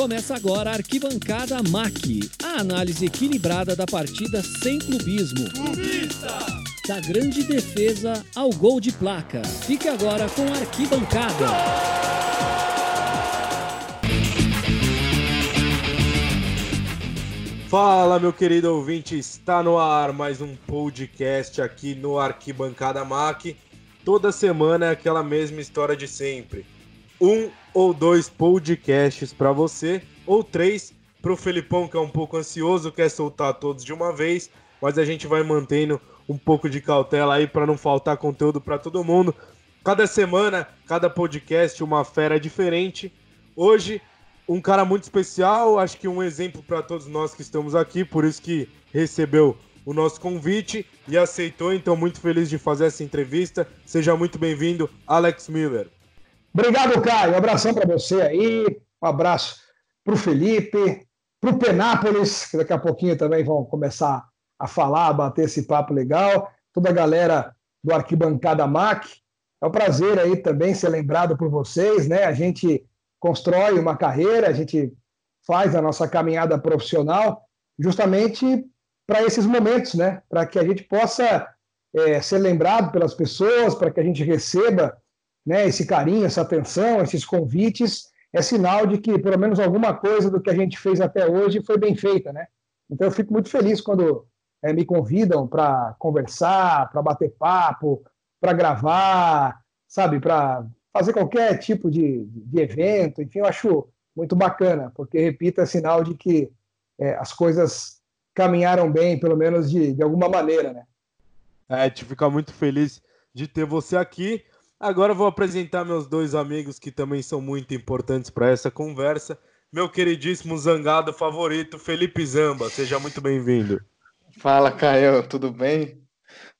Começa agora a Arquibancada MAC, a análise equilibrada da partida sem clubismo. Clubista! Da grande defesa ao gol de placa. Fique agora com a Arquibancada. Fala, meu querido ouvinte, está no ar mais um podcast aqui no Arquibancada MAC. Toda semana é aquela mesma história de sempre. Um ou dois podcasts para você, ou três para o Felipão, que é um pouco ansioso, quer soltar todos de uma vez, mas a gente vai mantendo um pouco de cautela aí para não faltar conteúdo para todo mundo. Cada semana, cada podcast, uma fera diferente. Hoje, um cara muito especial, acho que um exemplo para todos nós que estamos aqui, por isso que recebeu o nosso convite e aceitou, então muito feliz de fazer essa entrevista. Seja muito bem-vindo, Alex Miller. Obrigado, Caio. Um abração para você aí. Um abraço para o Felipe, para o Penápolis, que daqui a pouquinho também vão começar a falar, a bater esse papo legal. Toda a galera do Arquibancada MAC. É um prazer aí também ser lembrado por vocês, né? A gente constrói uma carreira, a gente faz a nossa caminhada profissional justamente para esses momentos, né? Para que a gente possa é, ser lembrado pelas pessoas, para que a gente receba né, esse carinho, essa atenção, esses convites, é sinal de que pelo menos alguma coisa do que a gente fez até hoje foi bem feita, né? Então eu fico muito feliz quando é, me convidam para conversar, para bater papo, para gravar, sabe, para fazer qualquer tipo de, de, evento. Enfim, eu acho muito bacana, porque, repito, é sinal de que é, as coisas caminharam bem, pelo menos de, de alguma maneira, né? É, a gente fica muito feliz de ter você aqui. Agora vou apresentar meus dois amigos que também são muito importantes para essa conversa. Meu queridíssimo zangado favorito, Felipe Zamba. Seja muito bem-vindo. Fala, Caio, tudo bem?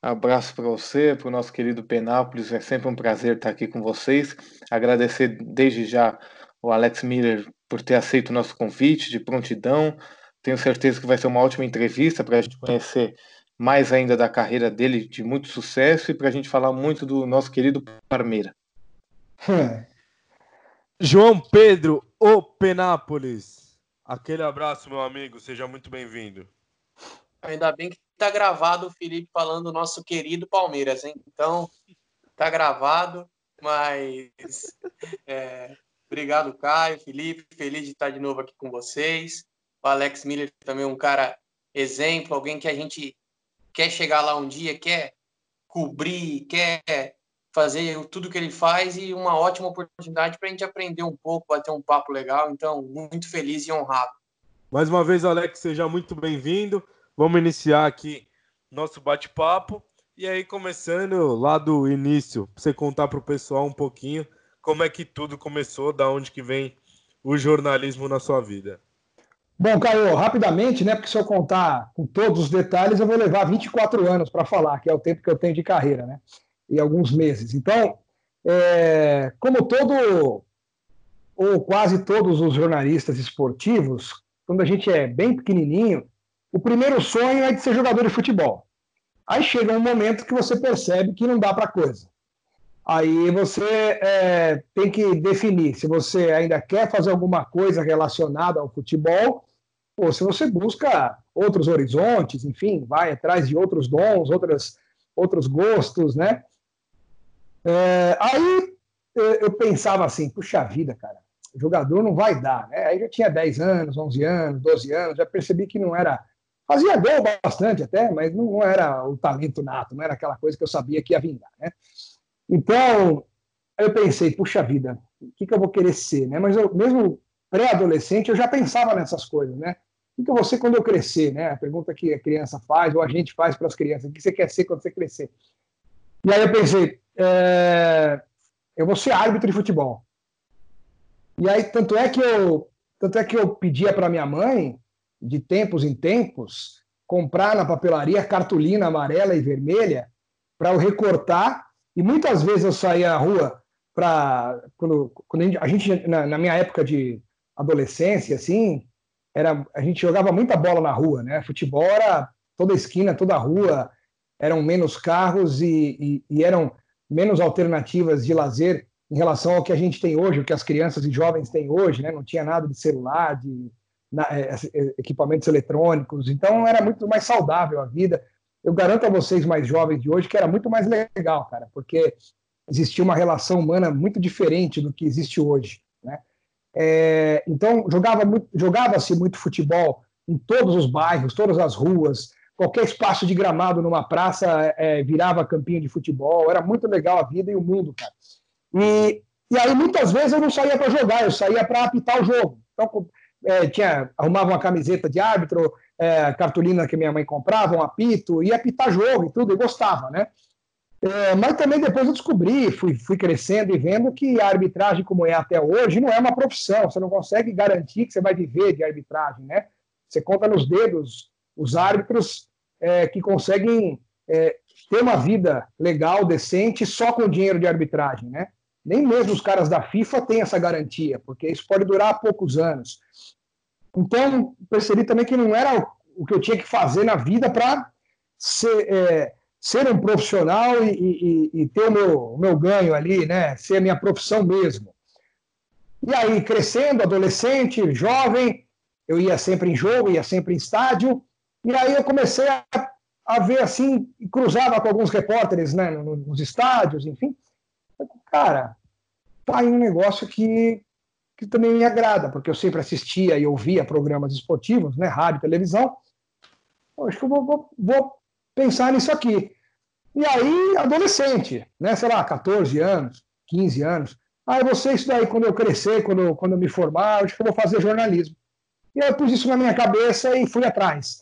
Abraço para você, para o nosso querido Penápolis. É sempre um prazer estar aqui com vocês. Agradecer desde já o Alex Miller por ter aceito o nosso convite de prontidão. Tenho certeza que vai ser uma ótima entrevista para a gente conhecer mais ainda da carreira dele, de muito sucesso, e para a gente falar muito do nosso querido Parmeira. João Pedro, o Penápolis. Aquele abraço, meu amigo, seja muito bem-vindo. Ainda bem que tá gravado o Felipe falando do nosso querido Palmeiras, hein? Então, tá gravado, mas é, obrigado, Caio, Felipe, feliz de estar de novo aqui com vocês. O Alex Miller também é um cara exemplo, alguém que a gente quer chegar lá um dia, quer cobrir, quer fazer tudo que ele faz e uma ótima oportunidade para a gente aprender um pouco, bater um papo legal. Então, muito feliz e honrado. Mais uma vez, Alex, seja muito bem-vindo. Vamos iniciar aqui nosso bate-papo. E aí, começando lá do início, você contar para o pessoal um pouquinho como é que tudo começou, da onde que vem o jornalismo na sua vida. Bom, Caio, rapidamente, né? Porque se eu contar com todos os detalhes, eu vou levar 24 anos para falar, que é o tempo que eu tenho de carreira, né? E alguns meses. Então, é, como todo, ou quase todos os jornalistas esportivos, quando a gente é bem pequenininho, o primeiro sonho é de ser jogador de futebol. Aí chega um momento que você percebe que não dá para coisa. Aí você é, tem que definir se você ainda quer fazer alguma coisa relacionada ao futebol Pô, se você busca outros horizontes, enfim, vai atrás de outros dons, outras, outros gostos, né? É, aí eu pensava assim, puxa vida, cara, jogador não vai dar, né? Aí já tinha 10 anos, 11 anos, 12 anos, já percebi que não era. Fazia gol bastante até, mas não era o talento nato, não era aquela coisa que eu sabia que ia vingar, né? Então, eu pensei, puxa vida, o que, que eu vou querer ser, né? Mas eu, mesmo pré-adolescente, eu já pensava nessas coisas, né? O que eu vou ser quando eu crescer? Né? A pergunta que a criança faz, ou a gente faz para as crianças: o que você quer ser quando você crescer? E aí eu pensei: é, eu vou ser árbitro de futebol. E aí, tanto é que eu, tanto é que eu pedia para minha mãe, de tempos em tempos, comprar na papelaria cartolina amarela e vermelha para eu recortar. E muitas vezes eu saía à rua para. Quando, quando a gente, na, na minha época de adolescência, assim, era a gente jogava muita bola na rua, né? Futebol era toda esquina, toda rua, eram menos carros e, e, e eram menos alternativas de lazer em relação ao que a gente tem hoje, o que as crianças e jovens têm hoje, né? Não tinha nada de celular, de na, é, é, equipamentos eletrônicos, então era muito mais saudável a vida. Eu garanto a vocês mais jovens de hoje que era muito mais legal, cara, porque existia uma relação humana muito diferente do que existe hoje? É, então jogava jogava-se muito futebol em todos os bairros, todas as ruas, qualquer espaço de gramado numa praça é, virava campinho de futebol, era muito legal a vida e o mundo, cara. E, e aí muitas vezes eu não saía para jogar, eu saía para apitar o jogo. Então é, tinha arrumava uma camiseta de árbitro, é, cartolina que minha mãe comprava, um apito, ia apitar jogo e tudo, eu gostava, né? É, mas também depois eu descobri, fui, fui crescendo e vendo que a arbitragem, como é até hoje, não é uma profissão. Você não consegue garantir que você vai viver de arbitragem, né? Você conta nos dedos os árbitros é, que conseguem é, ter uma vida legal, decente, só com dinheiro de arbitragem, né? Nem mesmo os caras da FIFA têm essa garantia, porque isso pode durar poucos anos. Então, percebi também que não era o que eu tinha que fazer na vida para ser, é, ser um profissional e, e, e, ter o meu, o meu ganho ali, né? Ser a minha profissão mesmo. E aí, crescendo, adolescente, jovem, eu ia sempre em jogo, ia sempre em estádio, e aí eu comecei a, a ver assim, cruzava com alguns repórteres né, nos estádios, enfim. Cara, tá aí um negócio que, que também me agrada, porque eu sempre assistia e ouvia programas esportivos, né, rádio, televisão. Acho que eu vou, vou, vou pensar nisso aqui. E aí, adolescente, né, sei lá, 14 anos, 15 anos. Ah, eu vou ser isso daí quando eu crescer, quando, quando eu me formar, eu acho que eu vou fazer jornalismo. E eu pus isso na minha cabeça e fui atrás.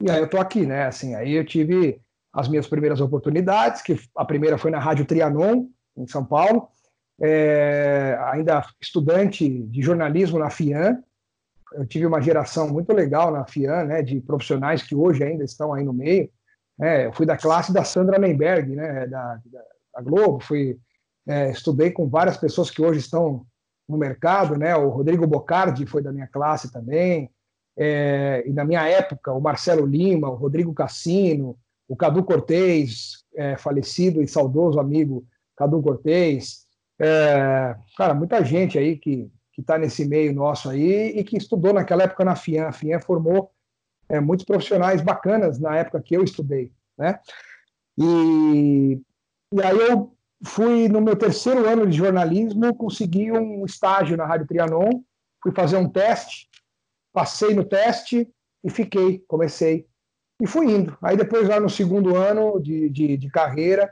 E aí eu tô aqui, né? Assim, aí eu tive as minhas primeiras oportunidades, que a primeira foi na Rádio Trianon, em São Paulo, é, ainda estudante de jornalismo na FIAN. Eu tive uma geração muito legal na FIAN, né, de profissionais que hoje ainda estão aí no meio. É, eu fui da classe da Sandra Menberg, né, da, da, da Globo, fui, é, estudei com várias pessoas que hoje estão no mercado, né? O Rodrigo Bocardi foi da minha classe também, é, e na minha época o Marcelo Lima, o Rodrigo Cassino, o Cadu Cortez, é, falecido e saudoso amigo Cadu Cortez, é, cara, muita gente aí que que está nesse meio nosso aí e que estudou naquela época na FIAN. A FIAN formou é, muitos profissionais bacanas na época que eu estudei, né? E, e aí eu fui no meu terceiro ano de jornalismo, consegui um estágio na Rádio Trianon, fui fazer um teste, passei no teste e fiquei, comecei. E fui indo. Aí depois, lá no segundo ano de, de, de carreira,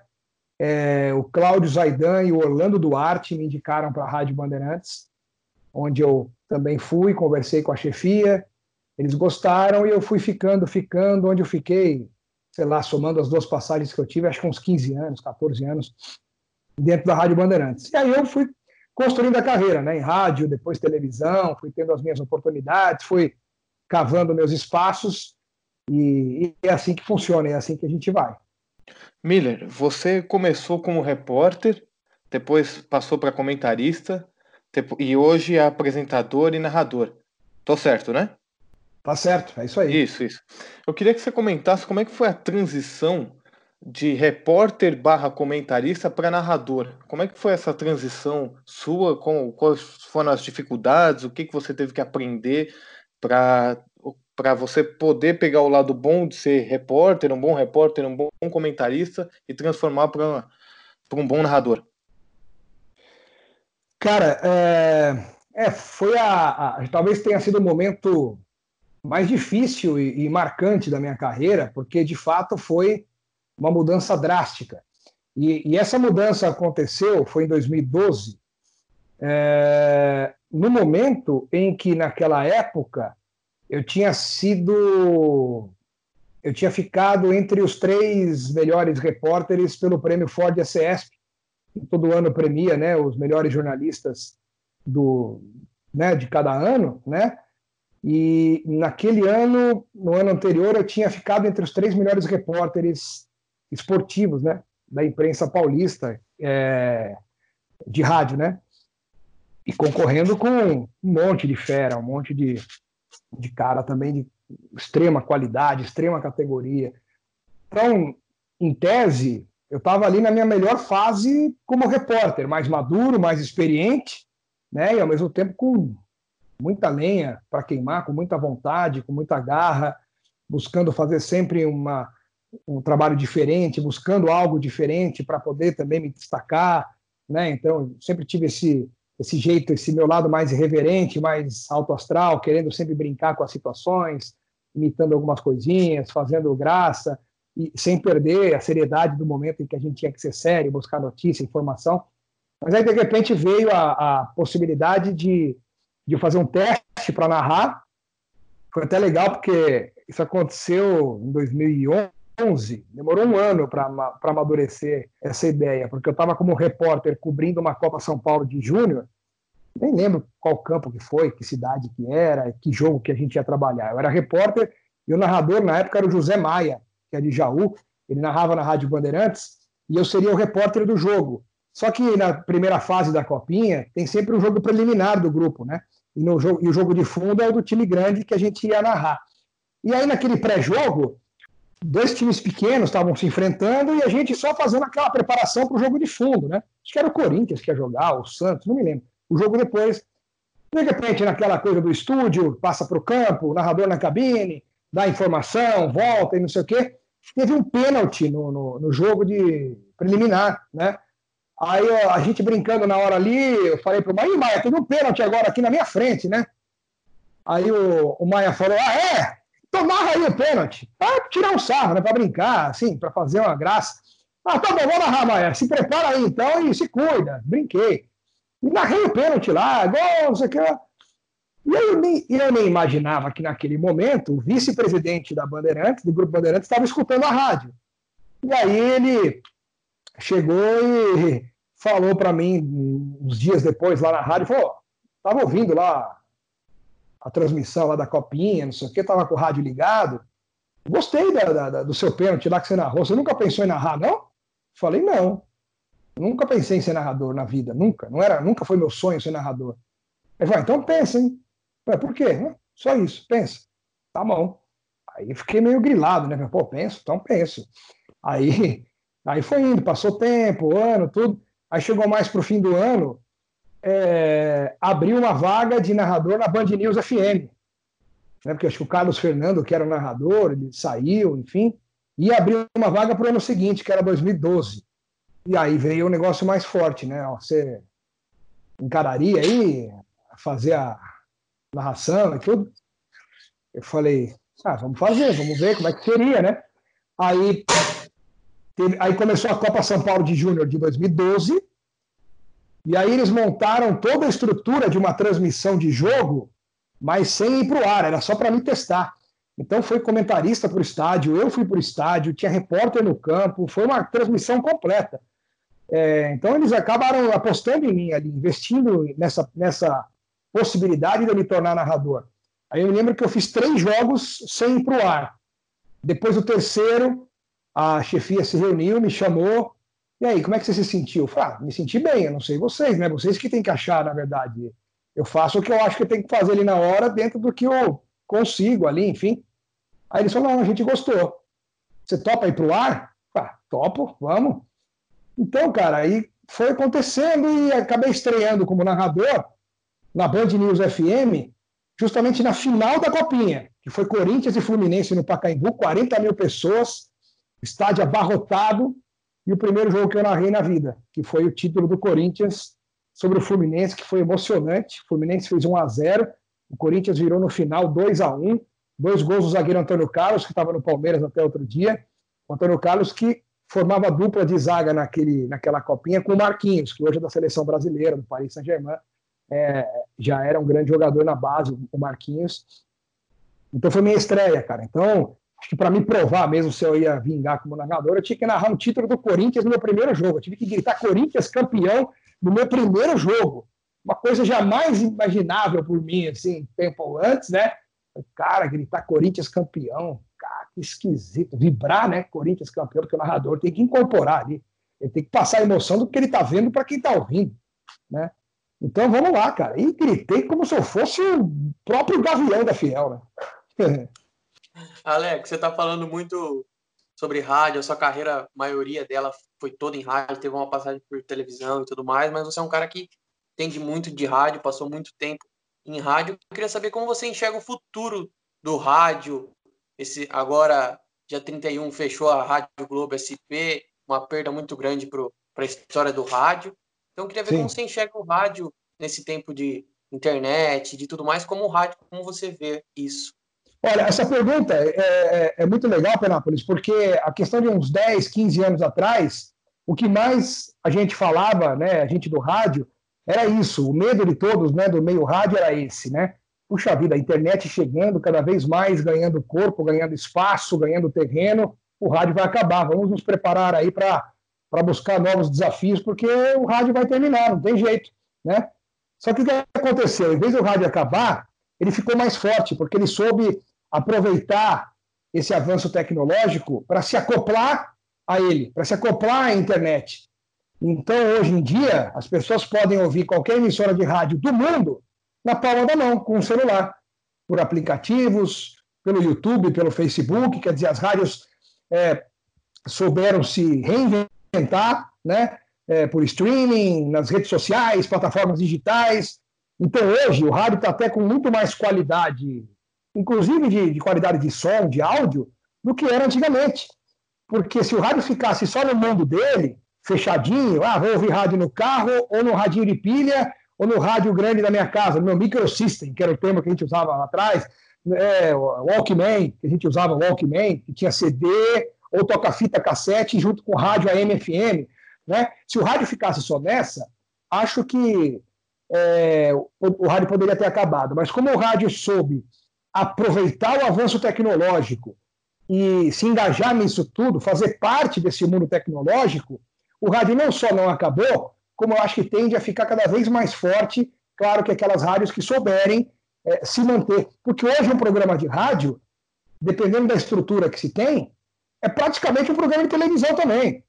é, o Cláudio Zaidan e o Orlando Duarte me indicaram para a Rádio Bandeirantes, onde eu também fui, conversei com a chefia, eles gostaram e eu fui ficando, ficando, onde eu fiquei, sei lá, somando as duas passagens que eu tive, acho que uns 15 anos, 14 anos, dentro da Rádio Bandeirantes. E aí eu fui construindo a carreira, né, em rádio, depois televisão, fui tendo as minhas oportunidades, fui cavando meus espaços e, e é assim que funciona, é assim que a gente vai. Miller, você começou como repórter, depois passou para comentarista e hoje é apresentador e narrador. Tô certo, né? Tá certo, é isso aí. Isso, isso. Eu queria que você comentasse como é que foi a transição de repórter barra comentarista para narrador. Como é que foi essa transição sua? Com, quais foram as dificuldades? O que, que você teve que aprender para para você poder pegar o lado bom de ser repórter, um bom repórter, um bom comentarista e transformar para um bom narrador? Cara, é, é foi a, a, talvez tenha sido o momento mais difícil e, e marcante da minha carreira, porque de fato foi uma mudança drástica. E, e essa mudança aconteceu, foi em 2012, é, no momento em que, naquela época, eu tinha sido. Eu tinha ficado entre os três melhores repórteres pelo prêmio Ford que todo ano premia né, os melhores jornalistas do, né, de cada ano, né? E naquele ano, no ano anterior, eu tinha ficado entre os três melhores repórteres esportivos, né? Da imprensa paulista é, de rádio, né? E concorrendo com um monte de fera, um monte de, de cara também de extrema qualidade, extrema categoria. Então, em tese, eu estava ali na minha melhor fase como repórter, mais maduro, mais experiente, né? E ao mesmo tempo com muita lenha para queimar, com muita vontade, com muita garra, buscando fazer sempre uma, um trabalho diferente, buscando algo diferente para poder também me destacar, né? Então, sempre tive esse esse jeito, esse meu lado mais irreverente, mais alto astral, querendo sempre brincar com as situações, imitando algumas coisinhas, fazendo graça, e sem perder a seriedade do momento em que a gente tinha que ser sério, buscar notícia, informação. Mas aí, de repente, veio a, a possibilidade de, de fazer um teste para narrar. Foi até legal, porque isso aconteceu em 2011, demorou um ano para amadurecer essa ideia, porque eu estava como repórter cobrindo uma Copa São Paulo de Júnior, nem lembro qual campo que foi, que cidade que era, que jogo que a gente ia trabalhar. Eu era repórter e o narrador na época era o José Maia, que é de Jaú, ele narrava na Rádio Bandeirantes, e eu seria o repórter do jogo. Só que na primeira fase da Copinha tem sempre o um jogo preliminar do grupo, né? E, no jogo, e o jogo de fundo é o do time grande que a gente ia narrar. E aí, naquele pré-jogo, dois times pequenos estavam se enfrentando e a gente só fazendo aquela preparação para o jogo de fundo, né? Acho que era o Corinthians que ia jogar, o Santos, não me lembro. O jogo depois, de repente, naquela coisa do estúdio, passa para o campo, narrador na cabine, dá informação, volta e não sei o quê. Teve um pênalti no, no, no jogo de preliminar, né? Aí a gente brincando na hora ali, eu falei pro Maia, Maia, teve um pênalti agora aqui na minha frente, né? Aí o, o Maia falou, ah, é? Então narra aí o pênalti. Pra tirar um sarro, né? Pra brincar, assim, pra fazer uma graça. Ah, tá bom, vamos narrar, Maia. Se prepara aí então e se cuida. Brinquei. E narrei o pênalti lá, gol, não sei o que. E eu nem, eu nem imaginava que naquele momento o vice-presidente da Bandeirantes, do Grupo Bandeirantes, estava escutando a rádio. E aí ele chegou e falou para mim uns dias depois lá na rádio, falou, tava ouvindo lá a transmissão lá da Copinha, não sei o que, tava com o rádio ligado, gostei da, da, do seu pênalti lá que você narrou, você nunca pensou em narrar, não? Falei, não, nunca pensei em ser narrador na vida, nunca, não era, nunca foi meu sonho ser narrador. Ele falou, ah, então pensa, hein? Falei, por quê? Só isso, pensa. Tá bom. Aí fiquei meio grilado, né? Pô, penso, então penso. Aí Aí foi indo, passou tempo, ano, tudo. Aí chegou mais para o fim do ano, é, abriu uma vaga de narrador na Band News FM. Né, porque acho que o Carlos Fernando, que era o narrador, ele saiu, enfim, e abriu uma vaga para o ano seguinte, que era 2012. E aí veio o um negócio mais forte, né? Você encararia aí fazer a narração e tudo? Eu falei, ah, vamos fazer, vamos ver como é que seria, né? Aí Teve, aí começou a Copa São Paulo de Júnior de 2012, e aí eles montaram toda a estrutura de uma transmissão de jogo, mas sem ir para o ar, era só para me testar. Então foi comentarista para o estádio, eu fui para o estádio, tinha repórter no campo, foi uma transmissão completa. É, então eles acabaram apostando em mim ali, investindo nessa, nessa possibilidade de eu me tornar narrador. Aí eu me lembro que eu fiz três jogos sem ir para o ar. Depois do terceiro, a chefia se reuniu, me chamou. E aí, como é que você se sentiu? Eu falei, ah, me senti bem, eu não sei vocês, né? Vocês que têm que achar, na verdade. Eu faço o que eu acho que eu tenho que fazer ali na hora, dentro do que eu consigo ali, enfim. Aí eles falaram, não, a gente gostou. Você topa ir pro ar? Ah, topo, vamos. Então, cara, aí foi acontecendo e acabei estreando como narrador na Band News FM, justamente na final da Copinha, que foi Corinthians e Fluminense no Pacaembu, 40 mil pessoas, estádio abarrotado, e o primeiro jogo que eu narrei na vida, que foi o título do Corinthians sobre o Fluminense, que foi emocionante. O Fluminense fez 1 a 0 o Corinthians virou no final 2 a 1 dois gols do zagueiro Antônio Carlos, que estava no Palmeiras até outro dia. O Antônio Carlos que formava dupla de zaga naquele, naquela copinha com o Marquinhos, que hoje é da seleção brasileira, do Paris Saint-Germain. É, já era um grande jogador na base, o Marquinhos. Então foi minha estreia, cara. Então, acho que para me provar mesmo se eu ia vingar como narrador, eu tinha que narrar um título do Corinthians no meu primeiro jogo. Eu tive que gritar Corinthians campeão no meu primeiro jogo. Uma coisa jamais imaginável por mim, assim, tempo antes, né? Cara, gritar Corinthians campeão, cara, que esquisito. Vibrar, né? Corinthians campeão, porque o narrador tem que incorporar ali. Ele tem que passar a emoção do que ele está vendo para quem está ouvindo, né? Então vamos lá, cara. E gritei como se eu fosse o próprio Gavião da Fiel, né? Alex, você está falando muito sobre rádio. A sua carreira, a maioria dela foi toda em rádio, teve uma passagem por televisão e tudo mais, mas você é um cara que entende muito de rádio, passou muito tempo em rádio. Eu queria saber como você enxerga o futuro do rádio. Esse agora, dia 31, fechou a Rádio Globo SP, uma perda muito grande para a história do rádio. Então, eu queria ver Sim. como você enxerga o rádio nesse tempo de internet, de tudo mais, como o rádio, como você vê isso. Olha, essa pergunta é, é, é, muito legal, Penápolis, porque a questão de uns 10, 15 anos atrás, o que mais a gente falava, né, a gente do rádio, era isso. O medo de todos, né, do meio rádio era esse, né? Puxa vida, a internet chegando cada vez mais, ganhando corpo, ganhando espaço, ganhando terreno, o rádio vai acabar. Vamos nos preparar aí para buscar novos desafios, porque o rádio vai terminar, não tem jeito, né? Só que o que aconteceu? Em vez do rádio acabar, ele ficou mais forte, porque ele soube aproveitar esse avanço tecnológico para se acoplar a ele, para se acoplar à internet. Então, hoje em dia, as pessoas podem ouvir qualquer emissora de rádio do mundo na palma da mão, com o celular, por aplicativos, pelo YouTube, pelo Facebook, quer dizer, as rádios é, souberam se reinventar, né? É, por streaming, nas redes sociais, plataformas digitais. Então, hoje, o rádio está até com muito mais qualidade inclusive de, de qualidade de som, de áudio, do que era antigamente. Porque se o rádio ficasse só no mundo dele, fechadinho, ah, vou ouvir rádio no carro, ou no radinho de pilha, ou no rádio grande da minha casa, no meu microsystem, que era o termo que a gente usava lá atrás, é, Walkman, que a gente usava Walkman, que tinha CD, ou toca-fita cassete junto com rádio AM FM. Né? Se o rádio ficasse só nessa, acho que é, o, o rádio poderia ter acabado. Mas como o rádio soube aproveitar o avanço tecnológico e se engajar nisso tudo, fazer parte desse mundo tecnológico, o rádio não só não acabou, como eu acho que tende a ficar cada vez mais forte. Claro que aquelas rádios que souberem é, se manter. Porque hoje um programa de rádio, dependendo da estrutura que se tem, é praticamente um programa de televisão também.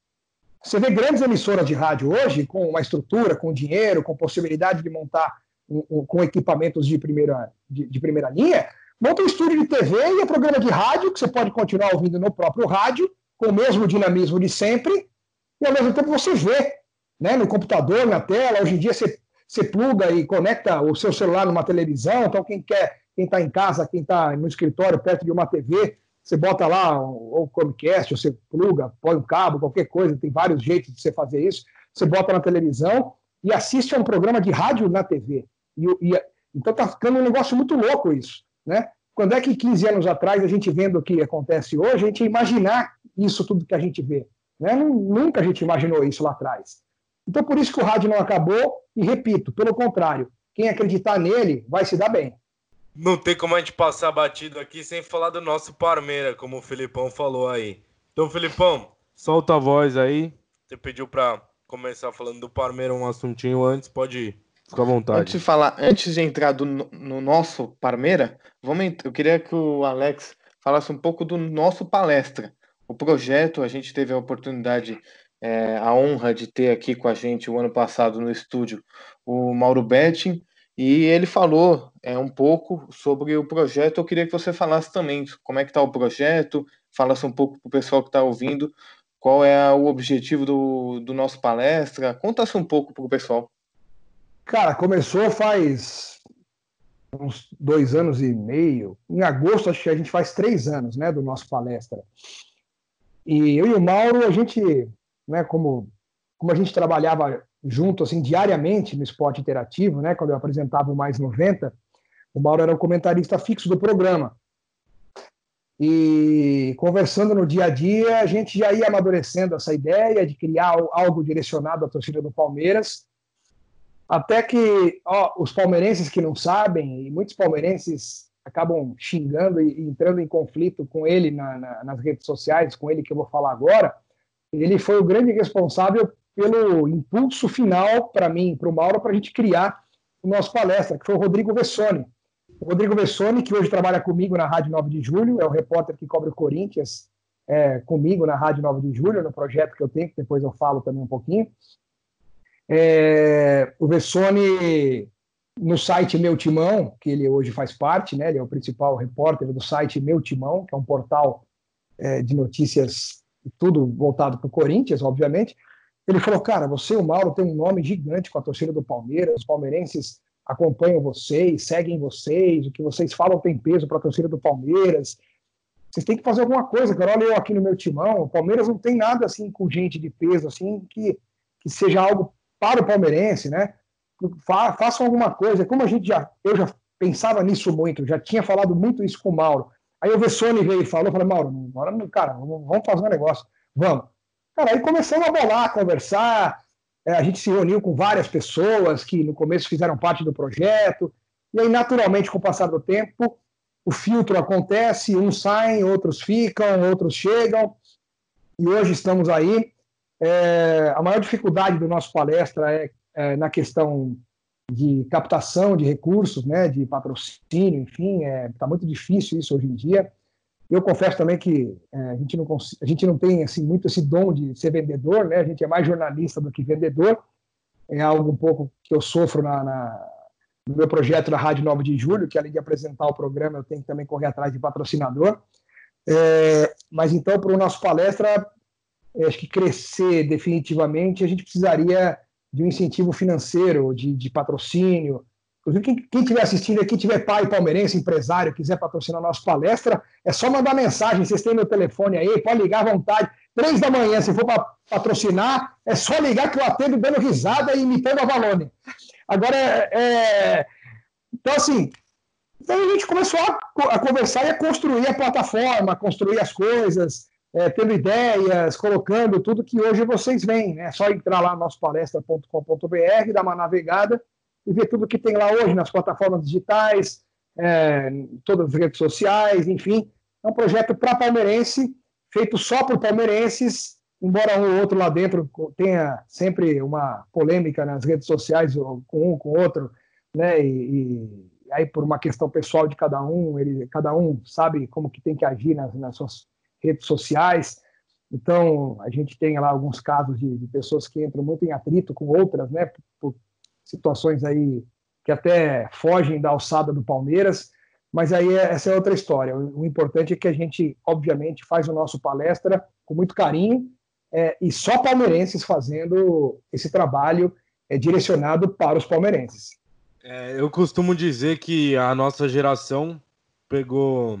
Você vê grandes emissoras de rádio hoje, com uma estrutura, com dinheiro, com possibilidade de montar um, um, com equipamentos de primeira, de, de primeira linha, monta um estúdio de TV e um programa de rádio, que você pode continuar ouvindo no próprio rádio, com o mesmo dinamismo de sempre, e ao mesmo tempo você vê né, no computador, na tela. Hoje em dia você, você pluga e conecta o seu celular numa televisão, então quem quer, quem está em casa, quem está no escritório perto de uma TV, você bota lá o Chromecast, ou você pluga, põe um cabo, qualquer coisa, tem vários jeitos de você fazer isso. Você bota na televisão e assiste a um programa de rádio na TV. E, e, então está ficando um negócio muito louco isso. Né? Quando é que 15 anos atrás, a gente vendo o que acontece hoje, a gente imaginar isso tudo que a gente vê? Né? Nunca a gente imaginou isso lá atrás. Então, por isso que o rádio não acabou, e repito, pelo contrário, quem acreditar nele vai se dar bem. Não tem como a gente passar batido aqui sem falar do nosso Parmeira, como o Filipão falou aí. Então, Filipão, solta a voz aí. Você pediu para começar falando do Parmeira um assuntinho antes, pode ir. Fica à vontade. Antes de falar, antes de entrar do, no nosso Parmeira, vamos, eu queria que o Alex falasse um pouco do nosso palestra. O projeto, a gente teve a oportunidade, é, a honra de ter aqui com a gente o ano passado no estúdio o Mauro Betting, e ele falou é, um pouco sobre o projeto. Eu queria que você falasse também como é que está o projeto, falasse um pouco para o pessoal que está ouvindo, qual é o objetivo do, do nosso palestra. Conta-se um pouco para o pessoal. Cara, começou faz uns dois anos e meio. Em agosto, acho que a gente faz três anos, né, do nosso palestra. E eu e o Mauro, a gente, né, como, como a gente trabalhava junto, assim, diariamente no esporte interativo, né, quando eu apresentava o Mais 90, o Mauro era o comentarista fixo do programa. E conversando no dia a dia, a gente já ia amadurecendo essa ideia de criar algo direcionado à torcida do Palmeiras. Até que ó, os palmeirenses que não sabem, e muitos palmeirenses acabam xingando e, entrando em conflito com ele na, na, nas redes sociais, com ele que eu vou falar agora, ele foi o grande responsável pelo impulso final para mim, para o Mauro, para a gente criar o nosso palestra, que foi o Rodrigo Vessoni. O Rodrigo Vessoni, que hoje trabalha comigo na Rádio 9 de Julho, é o repórter que cobre o Corinthians é, comigo na Rádio 9 de Julho, no projeto que eu tenho, que depois eu falo também um pouquinho. É, o Vessone, no site Meu Timão, que ele hoje faz parte, né, ele é o principal repórter do site Meu Timão, que é um portal é, de notícias tudo voltado para o Corinthians, obviamente. Ele falou, cara, você e o Mauro tem um nome gigante com a torcida do Palmeiras, os palmeirenses acompanham vocês, seguem vocês, o que vocês falam tem peso para a torcida do Palmeiras. Vocês têm que fazer alguma coisa, cara. Olha eu aqui no meu timão, o Palmeiras não tem nada assim com gente de peso, assim, que, que seja algo para o palmeirense, né? Fa façam alguma coisa. Como a gente já, eu já pensava nisso muito, já tinha falado muito isso com o Mauro. Aí o Vessone veio e falou, falei, Mauro, agora, cara, vamos fazer um negócio, vamos. Cara, aí começamos a bolar, a conversar, é, a gente se reuniu com várias pessoas que no começo fizeram parte do projeto, e aí, naturalmente, com o passar do tempo, o filtro acontece, uns saem, outros ficam, outros chegam, e hoje estamos aí. É, a maior dificuldade do nosso palestra é, é, na questão de captação de recursos, né, de patrocínio, enfim, está é, muito difícil isso hoje em dia. Eu confesso também que é, a, gente não, a gente não tem assim, muito esse dom de ser vendedor, né? a gente é mais jornalista do que vendedor. É algo um pouco que eu sofro na, na, no meu projeto da Rádio 9 de Julho, que além de apresentar o programa, eu tenho que também correr atrás de patrocinador. É, mas então, para o nosso palestra, acho que crescer definitivamente, a gente precisaria de um incentivo financeiro, de, de patrocínio, Inclusive, quem, estiver assistindo aqui, tiver pai palmeirense, empresário, quiser patrocinar a nossa palestra, é só mandar mensagem. Vocês têm meu telefone aí, pode ligar à vontade. Três da manhã, se for para patrocinar, é só ligar que eu atendo dando risada e imitando a Valone. Agora, é, é... então assim, então a gente começou a, a, conversar e a construir a plataforma, a construir as coisas, é, tendo ideias, colocando tudo que hoje vocês veem. Né? É só entrar lá no nosso palestra.com.br, dar uma navegada e ver tudo que tem lá hoje nas plataformas digitais, é, todas as redes sociais, enfim. É um projeto para palmeirense, feito só por palmeirenses, embora um ou outro lá dentro tenha sempre uma polêmica nas redes sociais com um, com o outro, né? E, e, aí por uma questão pessoal de cada um, ele, cada um sabe como que tem que agir nas, nas suas redes sociais. Então a gente tem lá alguns casos de, de pessoas que entram muito em atrito com outras, né? Por, situações aí que até fogem da alçada do Palmeiras, mas aí é, essa é outra história. O, importante é que a gente, obviamente, faz o nosso palestra com muito carinho é, e só palmeirenses fazendo esse trabalho é, direcionado para os palmeirenses. É, eu costumo dizer que a nossa geração pegou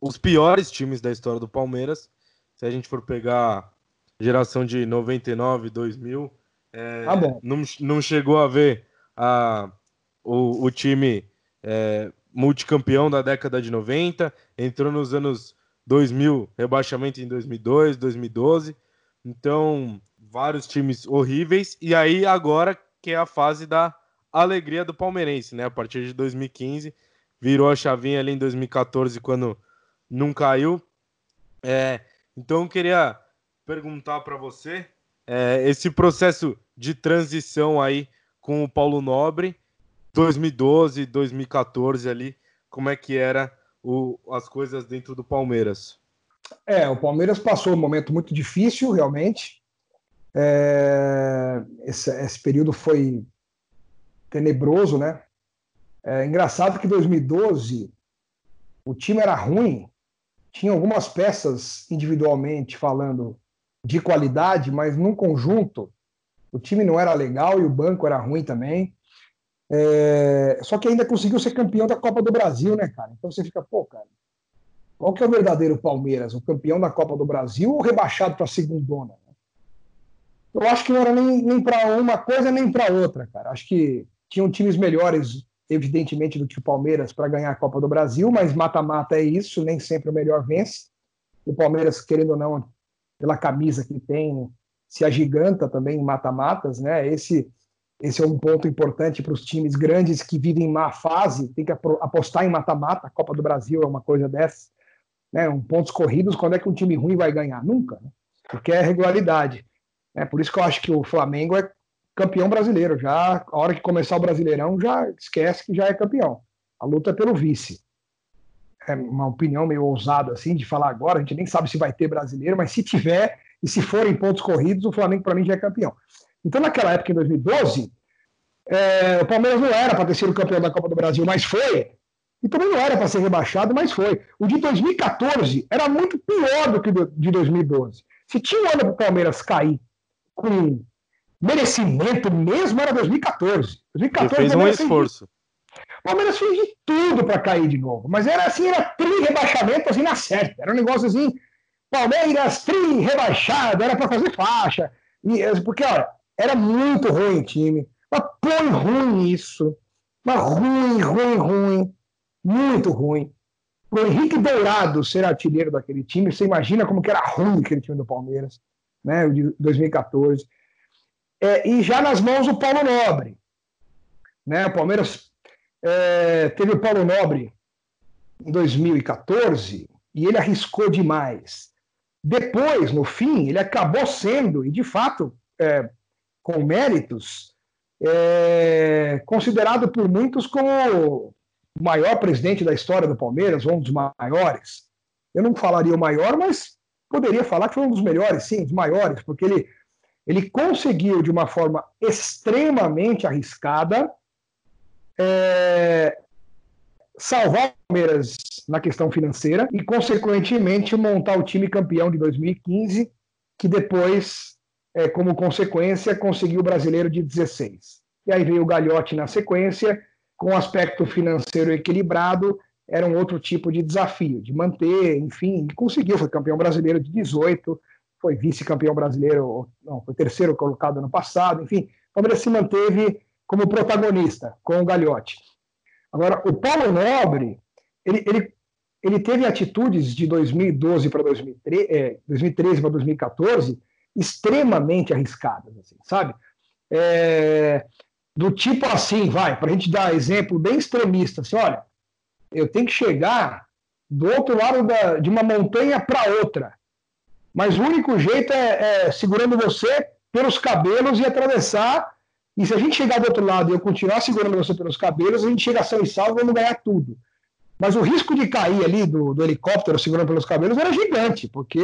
os piores times da história do Palmeiras. Se a gente for pegar geração de 99, 2000, é, ah, não, não chegou a ver a, o, o time é, multicampeão da década de 90, entrou nos anos 2000, rebaixamento em 2002, 2012. Então, vários times horríveis. E aí, agora que é a fase da alegria do palmeirense, né? A partir de 2015, virou a chavinha ali em 2014, quando não caiu. É, então, eu queria perguntar para você é, esse processo de transição aí com o Paulo Nobre, 2012, 2014 ali, como é que era o, as coisas dentro do Palmeiras? É, o Palmeiras passou um momento muito difícil, realmente. É, esse, esse, período foi tenebroso, né? É engraçado que em 2012 o time era ruim, tinha algumas peças individualmente falando de qualidade, mas num conjunto o time não era legal e o banco era ruim também. É, só que ainda conseguiu ser campeão da Copa do Brasil, né, cara? Então você fica, pô, cara, qual que é o verdadeiro Palmeiras? O campeão da Copa do Brasil ou rebaixado para a segundona? Eu acho que não era nem, nem para uma coisa nem para outra, cara. Acho que tinham times melhores, evidentemente, do que o Palmeiras para ganhar a Copa do Brasil, mas mata-mata é isso, nem sempre o melhor vence. O Palmeiras, querendo ou não, pela camisa que tem, se agiganta também em mata-matas, né? Esse, esse é um ponto importante para os times grandes que vivem má fase, tem que apostar em mata-mata. A Copa do Brasil é uma coisa dessa, né? Um pontos corridos, quando é que um time ruim vai ganhar? Nunca, né? porque é regularidade. É por isso que eu acho que o Flamengo é campeão brasileiro. Já a hora que começar o Brasileirão, já esquece que já é campeão. A luta é pelo vice é uma opinião meio ousada assim de falar agora, a gente nem sabe se vai ter brasileiro, mas se tiver e se forem pontos corridos, o Flamengo para mim já é campeão. Então naquela época em 2012, é, o Palmeiras não era para ter sido campeão da Copa do Brasil, mas foi. E também não era para ser rebaixado, mas foi. O de 2014 era muito pior do que o de 2012. Se tinha um ano para o Palmeiras cair com merecimento mesmo, era 2014. 2014 Ele fez um esforço. O Palmeiras fez de tudo para cair de novo. Mas era assim, era tri-rebaixamento assim na certa. Era um negócio assim, Palmeiras tri-rebaixado, era para fazer faixa. E, porque, olha, era muito ruim o time. Mas põe ruim isso. Mas ruim, ruim, ruim muito ruim. O Henrique Dourado ser artilheiro daquele time, você imagina como que era ruim aquele time do Palmeiras, né, o de 2014. É, e já nas mãos do Paulo Nobre. Né, o Palmeiras é, teve o Paulo Nobre em 2014 e ele arriscou demais. Depois, no fim, ele acabou sendo, e de fato, é, com méritos, é, considerado por muitos como o maior presidente da história do Palmeiras, um dos maiores. Eu não falaria o maior, mas poderia falar que foi um dos melhores, sim, dos maiores, porque ele, ele conseguiu, de uma forma extremamente arriscada, é, salvar o Palmeiras na questão financeira e, consequentemente, montar o time campeão de 2015, que depois, é, como consequência, conseguiu o brasileiro de 16. E aí veio o Galhote na sequência com aspecto financeiro equilibrado, era um outro tipo de desafio, de manter, enfim, conseguiu, foi campeão brasileiro de 18, foi vice-campeão brasileiro, não, foi terceiro colocado ano passado, enfim, o Palmeiras se manteve como protagonista com o Gagliotti. Agora, o Paulo Nobre, ele, ele, ele teve atitudes de 2012 para 2013, é, 2013 para 2014 extremamente arriscadas, assim, sabe? É, do tipo assim, vai, para a gente dar exemplo bem extremista, assim, olha, eu tenho que chegar do outro lado da, de uma montanha para outra, mas o único jeito é, é, segurando você pelos cabelos e atravessar, e se a gente chegar do outro lado e eu continuar segurando você pelos cabelos, a gente chega são e salvo vamos ganhar tudo. Mas o risco de cair ali do, do helicóptero segurando pelos cabelos era gigante, porque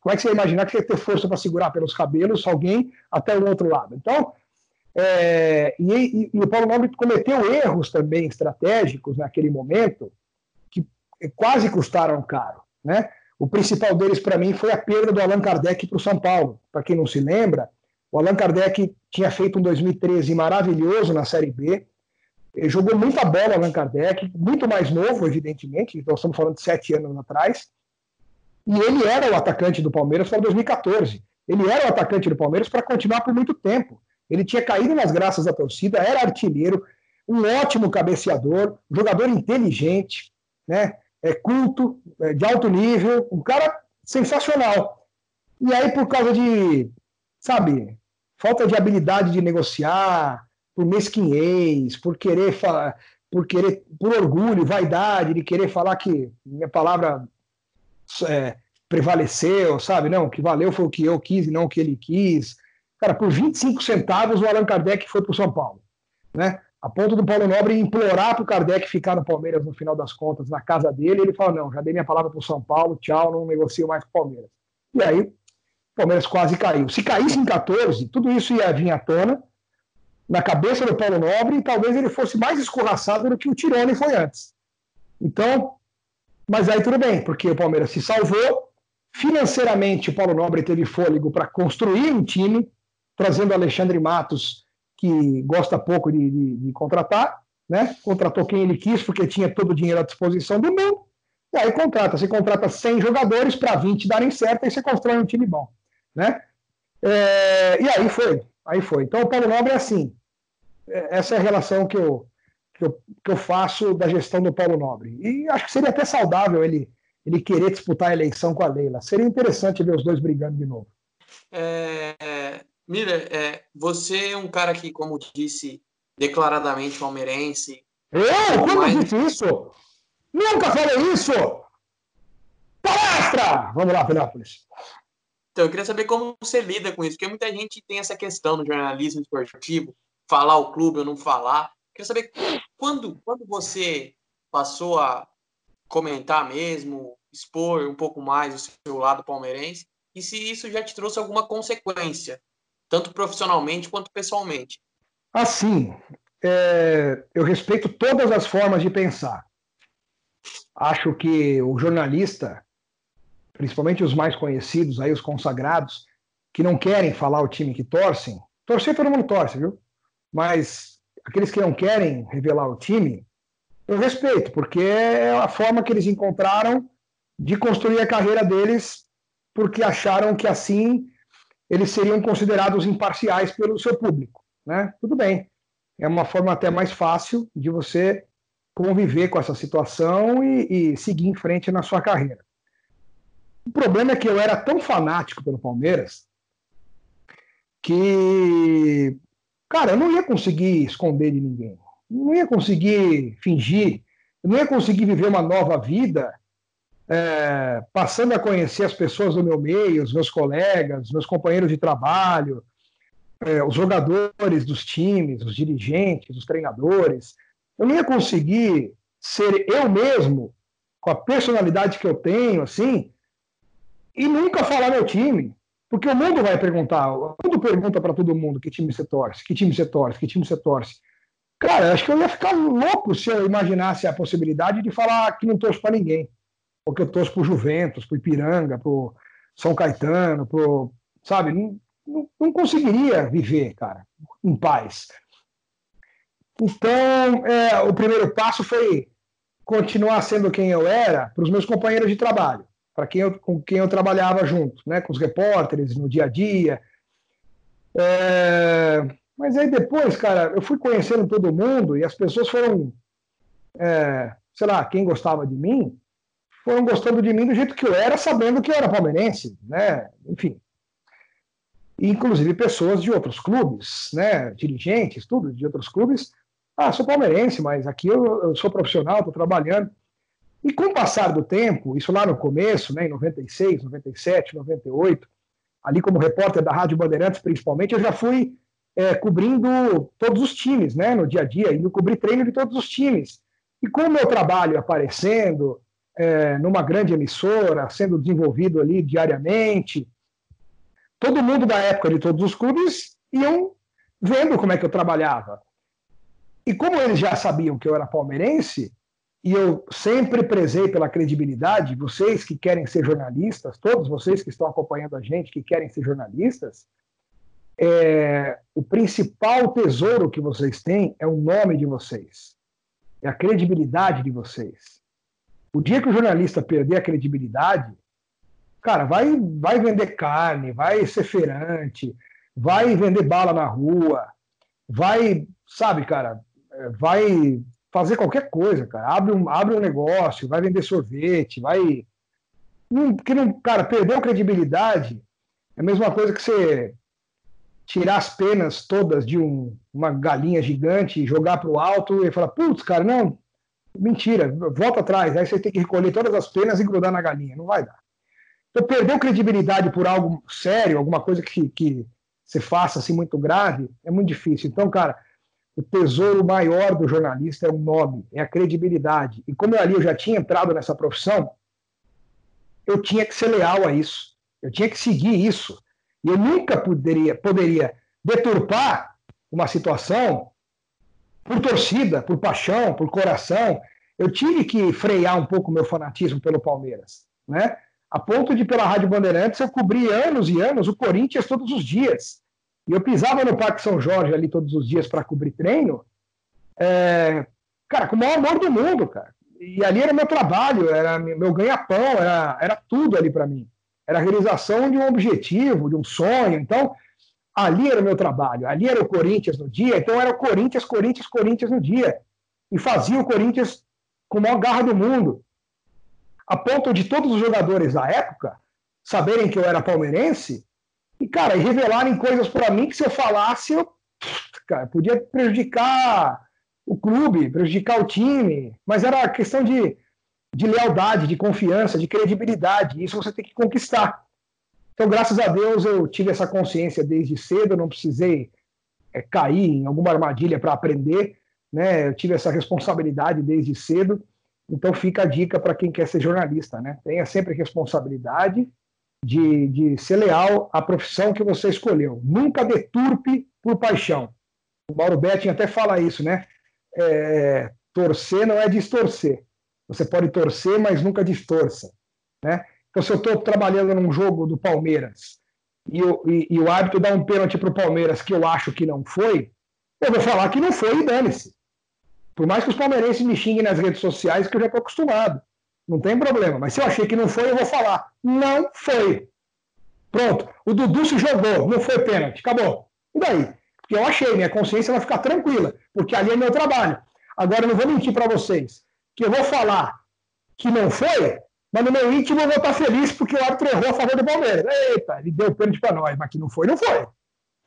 como é que você ia imaginar que você ia ter força para segurar pelos cabelos alguém até o outro lado? Então, é, e, e, e, o Paulo Nobre cometeu erros também estratégicos naquele momento que quase custaram caro. Né? O principal deles, para mim, foi a perda do Allan Kardec para o São Paulo. Para quem não se lembra, o Allan Kardec tinha feito um 2013 maravilhoso na Série B. Ele jogou muita bola, Allan Kardec, muito mais novo, evidentemente, então estamos falando de sete anos atrás. E ele era o atacante do Palmeiras para 2014. Ele era o atacante do Palmeiras para continuar por muito tempo. Ele tinha caído nas graças da torcida, era artilheiro, um ótimo cabeceador, jogador inteligente, né? É culto, é de alto nível, um cara sensacional. E aí, por causa de, sabe, falta de habilidade de negociar, por mesquinhez, por querer falar, por querer, por orgulho, vaidade, de querer falar que minha palavra é, prevaleceu, sabe? Não, que valeu foi o que eu quis e não o que ele quis. Cara, por 25 centavos o Allan Kardec foi para o São Paulo. Né? A ponto do Paulo Nobre implorar para o Kardec ficar no Palmeiras no final das contas, na casa dele, ele fala: não, já dei minha palavra para o São Paulo, tchau, não negocio mais com o Palmeiras. E aí, o Palmeiras quase caiu. Se caísse em 14, tudo isso ia vir à tona na cabeça do Paulo Nobre e talvez ele fosse mais escorraçado do que o Tirone foi antes. Então, mas aí tudo bem, porque o Palmeiras se salvou. Financeiramente, o Paulo Nobre teve fôlego para construir um time, trazendo Alexandre Matos, que gosta pouco de, de, de, contratar, né? Contratou quem ele quis, porque tinha todo o dinheiro à disposição do mundo. E aí contrata. Você contrata 100 jogadores para 20 darem certo, e você constrói um time bom, né? É, e aí foi, aí foi. Então o Paulo Nobre é assim. É, essa é a relação que eu, que eu, que eu faço da gestão do Paulo Nobre. E acho que seria até saudável ele, ele querer disputar a eleição com a Leila. Seria interessante ver os dois brigando de novo. É, Miller, é, você é um cara que, como disse, declaradamente palmeirense. Eu? Quando mais... disse isso? Nunca falei isso! Palestra! Vamos lá, Penápolis. Então, eu queria saber como você lida com isso, porque muita gente tem essa questão no jornalismo esportivo, falar o clube ou não falar. Eu queria saber quando, quando você passou a comentar mesmo, expor um pouco mais o seu lado palmeirense, e se isso já te trouxe alguma consequência tanto profissionalmente quanto pessoalmente? Assim, é, eu respeito todas as formas de pensar. Acho que o jornalista, principalmente os mais conhecidos, aí os consagrados, que não querem falar o time que torcem, torcer todo mundo torce, viu? Mas aqueles que não querem revelar o time, eu respeito, porque é a forma que eles encontraram de construir a carreira deles, porque acharam que assim eles seriam considerados imparciais pelo seu público, né? Tudo bem é uma forma até mais fácil de você conviver com essa situação e, e, seguir em frente na sua carreira. O problema é que eu era tão fanático pelo Palmeiras que, cara, eu não ia conseguir esconder de ninguém, não ia conseguir fingir, eu não ia conseguir viver uma nova vida é, passando a conhecer as pessoas do meu meio, os meus colegas, meus companheiros de trabalho, é, os jogadores dos times, os dirigentes, os treinadores. Eu não ia conseguir ser eu mesmo, com a personalidade que eu tenho, assim, e nunca falar meu time. Porque o mundo vai perguntar, o mundo pergunta para todo mundo que time você torce, que time você torce, que time você torce. Cara, acho que eu ia ficar louco se eu imaginasse a possibilidade de falar que não torço para ninguém. Porque eu torço pro Juventus, pro Ipiranga, pro São Caetano, pro. Sabe? Não, não, não conseguiria viver, cara, em paz. Então, é, o primeiro passo foi continuar sendo quem eu era para os meus companheiros de trabalho, para quem eu, com quem eu trabalhava junto, né, com os repórteres no dia a dia. É, mas aí depois, cara, eu fui conhecendo todo mundo e as pessoas foram, é, sei lá, quem gostava de mim, foram gostando de mim do jeito que eu era, sabendo que eu era palmeirense, né? Enfim inclusive pessoas de outros clubes, né, dirigentes, tudo de outros clubes. Ah, sou palmeirense, mas aqui eu, eu sou profissional, estou trabalhando. E com o passar do tempo, isso lá no começo, né, em 96, 97, 98, ali como repórter da Rádio Bandeirantes, principalmente, eu já fui é, cobrindo todos os times, né, no dia a dia, indo cobrir treino de todos os times. E com o meu trabalho aparecendo é, numa grande emissora, sendo desenvolvido ali diariamente, todo mundo da época de todos os clubes iam vendo como é que eu trabalhava. E como eles já sabiam que eu era palmeirense, e eu sempre prezei pela credibilidade, vocês que querem ser jornalistas, todos vocês que estão acompanhando a gente, que querem ser jornalistas, é, o principal tesouro que vocês têm é o nome de vocês, é a credibilidade de vocês. O dia que o jornalista perder a credibilidade, Cara, vai, vai vender carne, vai ser feirante, vai vender bala na rua, vai, sabe, cara, é, vai fazer qualquer coisa, cara. Abre um, abre um negócio, vai vender sorvete, vai. Não, porque não, cara, perdeu credibilidade é a mesma coisa que você tirar as penas todas de um, uma galinha gigante jogar para o alto e falar, putz, cara, não, mentira, volta atrás. Aí você tem que recolher todas as penas e grudar na galinha. Não vai dar. Então, perdeu credibilidade por algo sério, alguma coisa que, que você faça assim muito grave, é muito difícil. Então, cara, o tesouro maior do jornalista é o nome, é a credibilidade. E como ali eu já tinha entrado nessa profissão, eu tinha que ser leal a isso. Eu tinha que seguir isso. E eu nunca poderia, poderia deturpar uma situação por torcida, por paixão, por coração. Eu tive que frear um pouco meu fanatismo pelo Palmeiras, né? a ponto de, pela Rádio Bandeirantes, eu cobri anos e anos o Corinthians todos os dias. E eu pisava no Parque São Jorge ali todos os dias para cobrir treino, é, cara, com o maior amor do mundo, cara. E ali era meu trabalho, era meu ganha-pão, era, era tudo ali para mim. Era a realização de um objetivo, de um sonho. Então, ali era o meu trabalho, ali era o Corinthians no dia, então era o Corinthians, Corinthians, Corinthians no dia. E fazia o Corinthians com a maior garra do mundo a ponto de todos os jogadores da época saberem que eu era palmeirense e, cara, revelarem coisas para mim que se eu falasse, eu cara, podia prejudicar o clube, prejudicar o time, mas era questão de, de lealdade, de confiança, de credibilidade, isso você tem que conquistar. Então, graças a Deus, eu tive essa consciência desde cedo, não precisei é, cair em alguma armadilha para aprender, né? Eu tive essa responsabilidade desde cedo então fica a dica para quem quer ser jornalista, né? Tenha sempre responsabilidade de, de ser leal à profissão que você escolheu. Nunca deturpe por paixão. O Mauro Betting até fala isso, né? É, torcer não é distorcer. Você pode torcer, mas nunca distorça. Né? Então, se eu estou trabalhando num jogo do Palmeiras e, eu, e, e o árbitro dá um pênalti para o Palmeiras que eu acho que não foi, eu vou falar que não foi e dane-se. Por mais que os palmeirenses me xinguem nas redes sociais, que eu já estou acostumado. Não tem problema. Mas se eu achei que não foi, eu vou falar. Não foi. Pronto. O Dudu se jogou. Não foi pênalti. Acabou. E daí? Porque eu achei. Minha consciência vai ficar tranquila. Porque ali é meu trabalho. Agora, eu não vou mentir para vocês. Que eu vou falar que não foi, mas no meu íntimo eu vou estar feliz porque o árbitro errou a favor do Palmeiras. Eita, ele deu pênalti para nós, mas que não foi, não foi.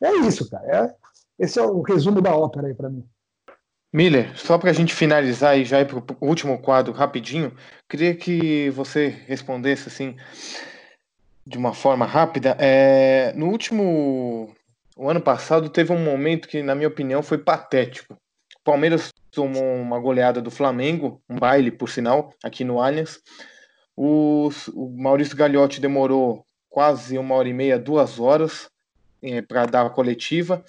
É isso, cara. É, esse é o resumo da ópera aí para mim. Miller, só para a gente finalizar e já ir para o último quadro rapidinho, queria que você respondesse assim de uma forma rápida. É, no último, o ano passado teve um momento que, na minha opinião, foi patético. O Palmeiras tomou uma goleada do Flamengo, um baile, por sinal, aqui no Allianz. O, o Maurício Gagliotti demorou quase uma hora e meia, duas horas é, para dar a coletiva.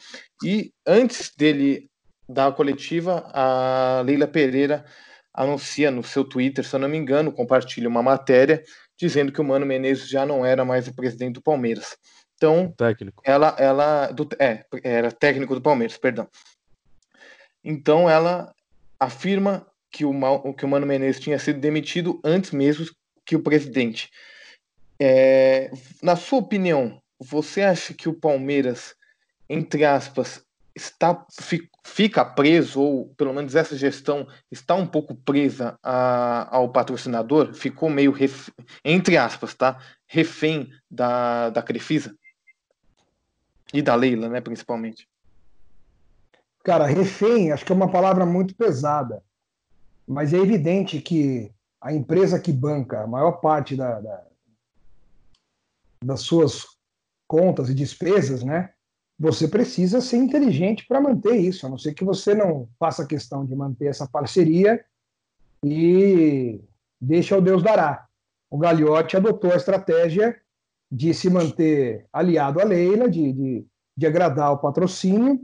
E antes dele dar a coletiva, a Leila Pereira anuncia no seu Twitter, se eu não me engano, compartilha uma matéria dizendo que o Mano Menezes já não era mais o presidente do Palmeiras. Então, técnico. ela, ela, do, é, era técnico do Palmeiras, perdão. Então, ela afirma que o, que o Mano Menezes tinha sido demitido antes mesmo que o presidente. É, na sua opinião, você acha que o Palmeiras, entre aspas, está fica preso, ou pelo menos essa gestão está um pouco presa a, ao patrocinador? Ficou meio, ref, entre aspas, tá? Refém da, da Crefisa? E da Leila, né, principalmente. Cara, refém, acho que é uma palavra muito pesada. Mas é evidente que a empresa que banca a maior parte da, da, das suas contas e despesas, né? Você precisa ser inteligente para manter isso, a não ser que você não faça questão de manter essa parceria e deixe ao Deus dará. O Gagliotti adotou a estratégia de se manter aliado à Leila, de, de, de agradar o patrocínio,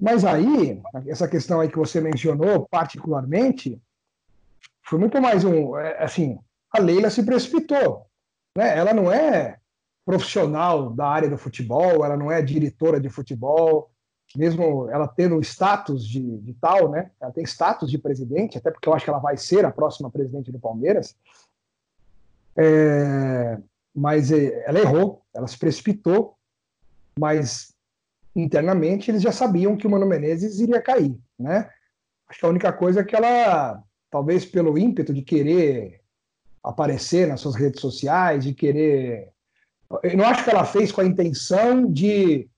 mas aí, essa questão aí que você mencionou particularmente, foi muito mais um, é, assim, a Leila se precipitou, né? Ela não é profissional da área do futebol, ela não é diretora de futebol, mesmo ela tendo status de, de, tal, né? Ela tem status de presidente, até porque eu acho que ela vai ser a próxima presidente do Palmeiras. É, mas é, ela errou, ela se precipitou, mas internamente eles já sabiam que o Mano Menezes iria cair, né? Acho que a única coisa é que ela, talvez pelo ímpeto de querer aparecer nas suas redes sociais, de querer eu não acho que ela fez com a intenção de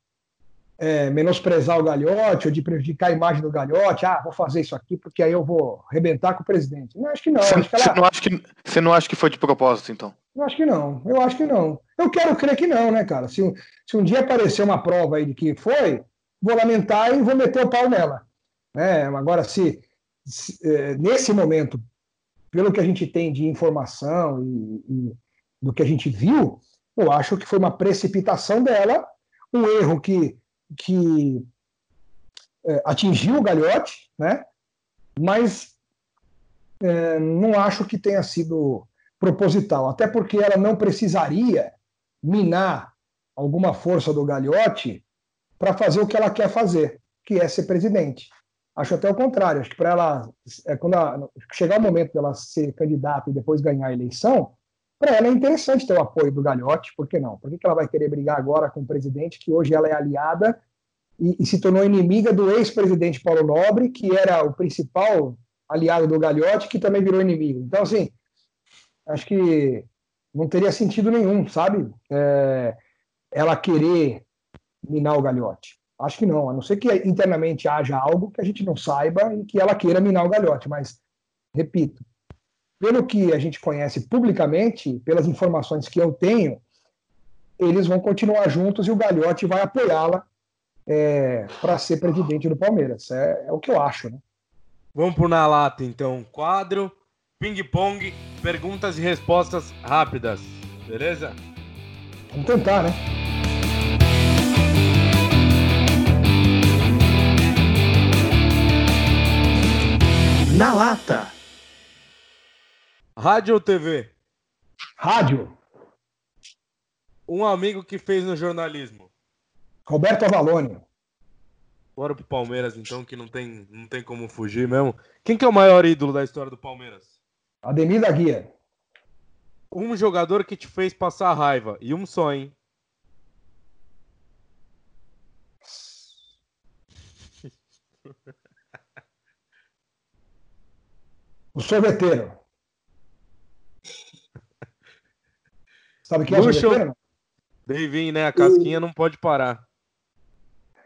é, menosprezar o Galhote ou de prejudicar a imagem do Galhote. Ah, vou fazer isso aqui porque aí eu vou arrebentar com o presidente. Não, acho que não. Você, acho que ela... você, não, acha que, você não acha que foi de propósito, então? Eu acho que não. Eu acho que não. Eu quero crer que não, né, cara? Se, se um dia aparecer uma prova aí de que foi, vou lamentar e vou meter o pau nela. É, agora, se, se é, nesse momento, pelo que a gente tem de informação e, e do que a gente viu, eu acho que foi uma precipitação dela, um erro que, que é, atingiu o Galhote, né? mas é, não acho que tenha sido proposital, até porque ela não precisaria minar alguma força do Galhote para fazer o que ela quer fazer, que é ser presidente. Acho até o contrário, acho que para ela, é, quando ela, chegar o momento dela ser candidata e depois ganhar a eleição, para ela é interessante ter o apoio do Galhote, por que não? Por que, que ela vai querer brigar agora com o presidente, que hoje ela é aliada e, e se tornou inimiga do ex-presidente Paulo Nobre, que era o principal aliado do Galhote, que também virou inimigo. Então, assim, acho que não teria sentido nenhum, sabe? É, ela querer minar o Galhote. Acho que não, a não ser que internamente haja algo que a gente não saiba e que ela queira minar o Galhote, mas, repito, pelo que a gente conhece publicamente, pelas informações que eu tenho, eles vão continuar juntos e o Galhote vai apoiá-la é, para ser presidente do Palmeiras. É, é, o que eu acho, né? Vamos por na lata, então. Quadro, ping-pong, perguntas e respostas rápidas. Beleza? Vamos tentar, né? Na lata. Rádio ou TV? Rádio. Um amigo que fez no jornalismo. Roberto Avalone. Bora pro Palmeiras, então, que não tem, não tem como fugir mesmo. Quem que é o maior ídolo da história do Palmeiras? Ademir da Guia. Um jogador que te fez passar raiva. E um só, hein? O sorveteiro. Sabe quem é Luxo. o sorveteiro? Davinho, né? A casquinha não pode parar.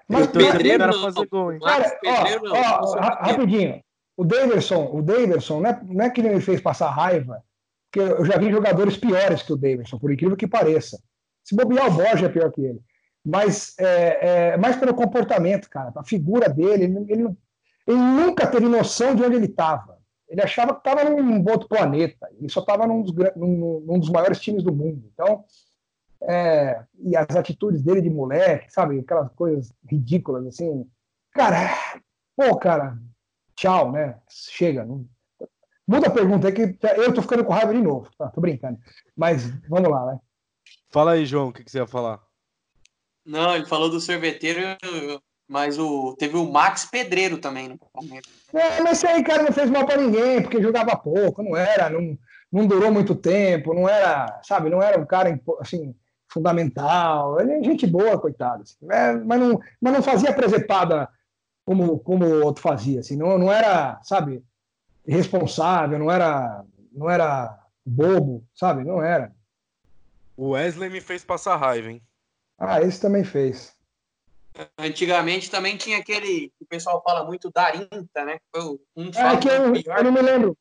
Mas pro Pedreiro não. fazer gol, hein? Cara, Pedreiro, ó, não. ó, pequeno. rapidinho. O Daverson, o Daverson não é, não é que ele me fez passar raiva, porque eu já vi jogadores piores que o Daverson, por incrível que pareça. Se bobear, o Borja é pior que ele. Mas é, é mais pelo comportamento, cara, a figura dele. Ele, ele ele nunca teve noção de onde ele estava. Ele achava que estava num outro planeta. Ele só estava num, num- num dos maiores times do mundo. Então, é, e as atitudes dele de moleque, sabe? Aquelas coisas ridículas, assim. Cara, pô, cara, tchau, né? Chega. Não... Muda a pergunta, é que eu tô ficando com raiva de novo. Tá, tô brincando. Mas vamos lá, né? Fala aí, João, o que, que você ia falar? Não, ele falou do sorveteiro, mas o, teve o Max Pedreiro também no Palmeiras. É, mas esse aí, cara, não fez mal pra ninguém, porque jogava pouco, não era, não, não durou muito tempo, não era, sabe, não era um cara, assim, fundamental. Ele é gente boa, coitado. assim. É, mas, não, mas não fazia presepada como, como o outro fazia, assim, não, não era, sabe, irresponsável, não era, não era bobo, sabe, não era. O Wesley me fez passar raiva, hein? Ah, esse também fez. Antigamente também tinha aquele que o pessoal fala muito Darinta, né? Foi o- um É que eu, pior. eu não me lembro.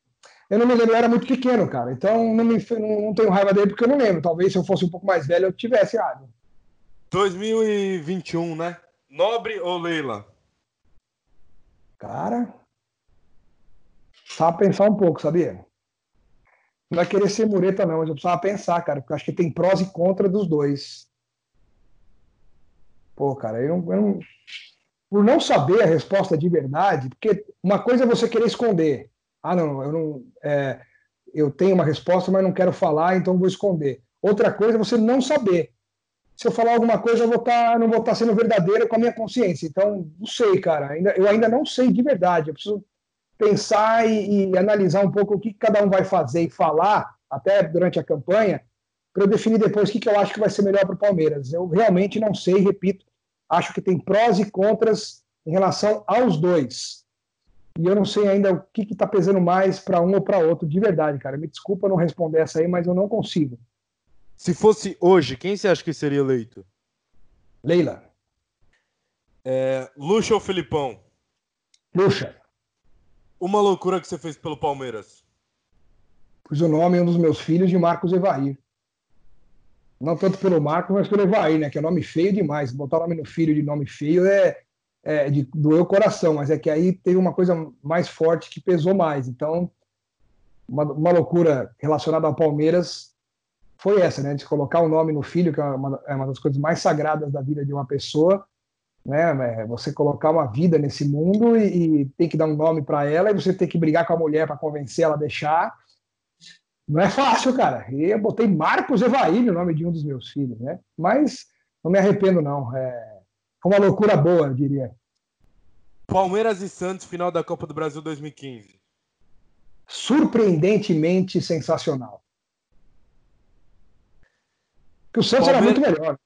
Eu não me lembro, eu era muito pequeno, cara. Então não, me, não, não tenho raiva dele porque eu não lembro. Talvez se eu fosse um pouco mais velho eu tivesse raiva. 2021, né? Nobre ou Leila? Cara, precisava pensar um pouco, sabia? Não é querer ser mureta, não, mas eu precisava pensar, cara, porque eu acho que tem prós e contras dos dois. Pô, cara, eu não, eu não- Por não saber a resposta de verdade, porque uma coisa é você querer esconder. Ah, não, eu não. é, eu tenho uma resposta, mas não quero falar, então vou esconder. Outra coisa é você não saber. Se eu falar alguma coisa, eu vou tá, não vou estar sendo verdadeiro com a minha consciência. Então, não sei, cara. Ainda, eu ainda não sei de verdade. Eu preciso pensar e, e analisar um pouco o que cada um vai fazer e falar, até durante a campanha, para eu definir depois o que, que eu acho que vai ser melhor para o Palmeiras. Eu realmente não sei, repito, acho que tem prós e contras em relação aos dois. E eu não sei ainda o que está pesando mais para um ou para outro, de verdade, cara. Me desculpa não responder essa aí, mas eu não consigo. Se fosse hoje, quem você acha que seria eleito? Leila, É, Luxo ou Felipão? Luxa, Uma loucura que você fez pelo Palmeiras. pus o nome um dos meus filhos de Marcos Evair. Não tanto pelo Marcos, mas pelo Evair, né? Que é nome feio demais. Botar o nome no filho de nome feio é, é de doer o coração, mas é que aí teve uma coisa mais forte que pesou mais. Então, uma, uma loucura relacionada ao Palmeiras foi essa, né? De colocar o nome no filho, que é uma, é uma das coisas mais sagradas da vida de uma pessoa, né? É Você colocar uma vida nesse mundo e, e tem que dar um nome para ela e você tem que brigar com a mulher para convencer ela a deixar. Não é fácil, cara. E eu botei Marcos Evair no nome de um dos meus filhos, né? Mas não me arrependo, não. É... Uma loucura boa, eu diria. Palmeiras e Santos, final da Copa do Brasil 2015. Surpreendentemente sensacional. Que o Santos Palmeiras- era muito melhor.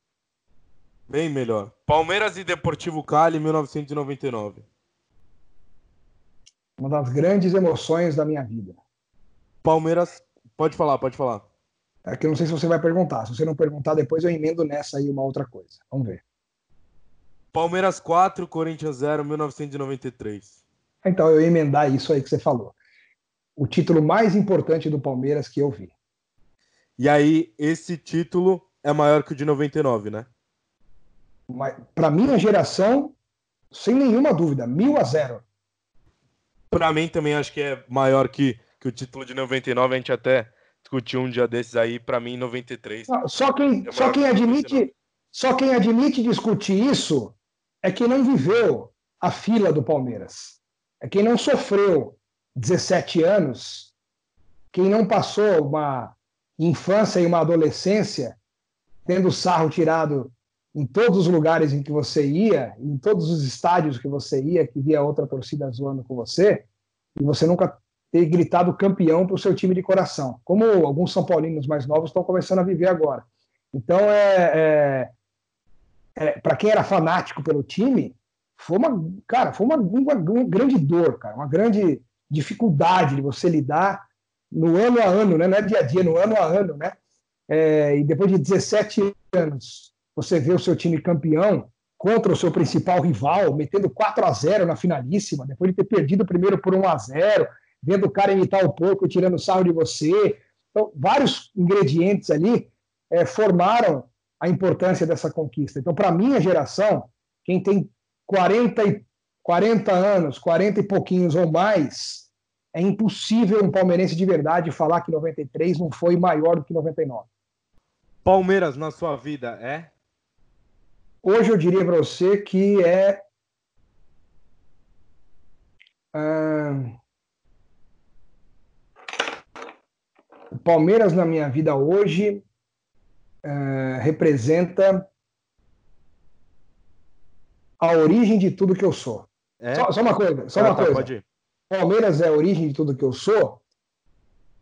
Bem melhor. Palmeiras e Deportivo Cali, 1999. Uma das grandes emoções da minha vida. Palmeiras. Pode falar, pode falar. É que eu não sei se você vai perguntar. Se você não perguntar, depois eu emendo nessa aí uma outra coisa. Vamos ver. Palmeiras 4, Corinthians 0, 1993. Então, eu ia emendar isso aí que você falou. O título mais importante do Palmeiras que eu vi. E aí, esse título é maior que o de 99, né? Para minha geração, sem nenhuma dúvida, mil a zero. Pra mim também acho que é maior que, que o título de 99. A gente até discutiu um dia desses aí. Pra mim, 93. Não, Só quem, É só quem que admite, só quem admite discutir isso é quem não viveu a fila do Palmeiras. É quem não sofreu 17 anos, quem não passou uma infância e uma adolescência tendo sarro tirado em todos os lugares em que você ia, em todos os estádios que você ia, que via outra torcida zoando com você, e você nunca ter gritado campeão para o seu time de coração, como alguns São Paulinos mais novos estão começando a viver agora. Então, é, é, é para quem era fanático pelo time, foi uma, cara, foi uma, uma, uma, grande dor, cara, uma grande dificuldade de você lidar no ano a ano, né? não é dia a dia, no ano a ano, né? É, e depois de 17 anos, você vê o seu time campeão contra o seu principal rival, metendo 4 a 0 na finalíssima, depois de ter perdido o primeiro por 1 a 0 vendo o cara imitar o porco, tirando sarro de você. Então, vários ingredientes ali é, formaram a importância dessa conquista. Então, para a minha geração, quem tem 40, e, 40 anos, 40 e pouquinhos ou mais, é impossível um palmeirense de verdade falar que 93 não foi maior do que 99. Palmeiras na sua vida é? Hoje eu diria para você que é. Uh, O Palmeiras na minha vida hoje uh, representa a origem de tudo que eu sou. É? Só, só, uma coisa, só ah, uma tá, coisa. Palmeiras é a origem de tudo que eu sou,